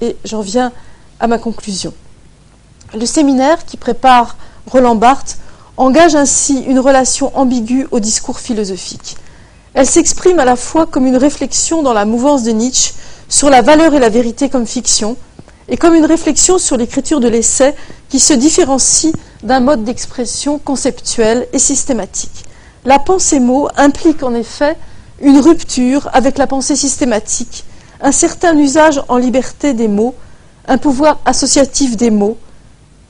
et j'en viens à ma conclusion. Le séminaire qui prépare Roland Barthes engage ainsi une relation ambiguë au discours philosophique. Elle s'exprime à la fois comme une réflexion dans la mouvance de Nietzsche sur la valeur et la vérité comme fiction, et comme une réflexion sur l'écriture de l'essai qui se différencie d'un mode d'expression conceptuel et systématique. La pensée-mot implique en effet une rupture avec la pensée systématique, un certain usage en liberté des mots, un pouvoir associatif des mots,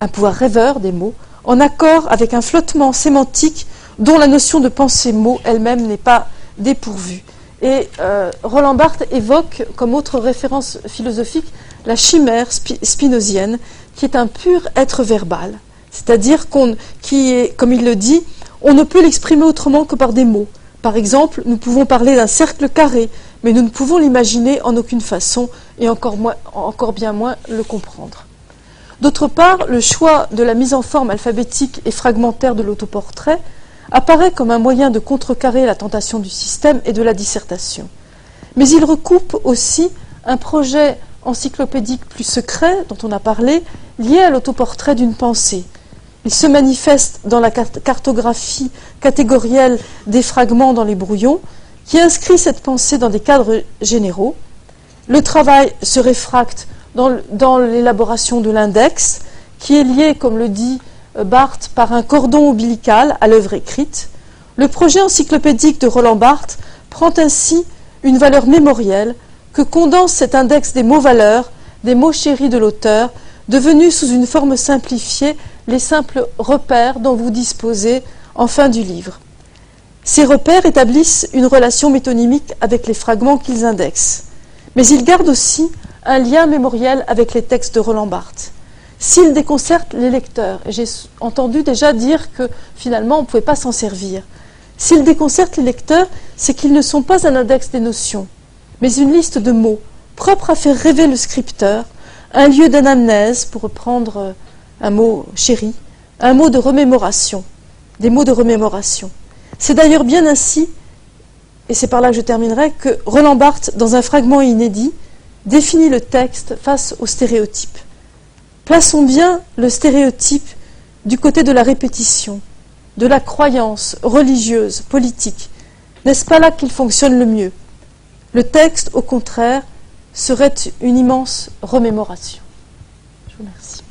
un pouvoir rêveur des mots, en accord avec un flottement sémantique dont la notion de pensée-mot elle-même n'est pas dépourvue. Et euh, Roland Barthes évoque comme autre référence philosophique la chimère spinozienne, qui est un pur être verbal, c'est-à-dire qu'on, qui est, comme il le dit, on ne peut l'exprimer autrement que par des mots. Par exemple, nous pouvons parler d'un cercle carré, mais nous ne pouvons l'imaginer en aucune façon et encore, encore bien moins le comprendre. D'autre part, le choix de la mise en forme alphabétique et fragmentaire de l'autoportrait apparaît comme un moyen de contrecarrer la tentation du système et de la dissertation. Mais il recoupe aussi un projet encyclopédique plus secret dont on a parlé, lié à l'autoportrait d'une pensée. Il se manifeste dans la cartographie catégorielle des fragments dans les brouillons, qui inscrit cette pensée dans des cadres généraux. Le travail se réfracte dans, l'élaboration de l'index, qui est lié, comme le dit euh, Barthes, par un cordon ombilical à l'œuvre écrite. Le projet encyclopédique de Roland Barthes prend ainsi une valeur mémorielle que condense cet index des mots-valeurs, des mots chéris de l'auteur, devenus sous une forme simplifiée les simples repères dont vous disposez en fin du livre. Ces repères établissent une relation métonymique avec les fragments qu'ils indexent, mais ils gardent aussi un lien mémoriel avec les textes de Roland Barthes. S'ils déconcertent les lecteurs, et j'ai entendu déjà dire que finalement on ne pouvait pas s'en servir, s'ils déconcertent les lecteurs, c'est qu'ils ne sont pas un index des notions, mais une liste de mots propres à faire rêver le scripteur, un lieu d'anamnèse, pour reprendre un mot chéri, un mot de remémoration, des mots de remémoration. C'est d'ailleurs bien ainsi, et c'est par là que je terminerai, que Roland Barthes, dans un fragment inédit, définit le texte face au stéréotype. Plaçons bien le stéréotype du côté de la répétition, de la croyance religieuse, politique. N'est-ce pas là qu'il fonctionne le mieux? Le texte, au contraire, serait une immense remémoration. Je vous remercie.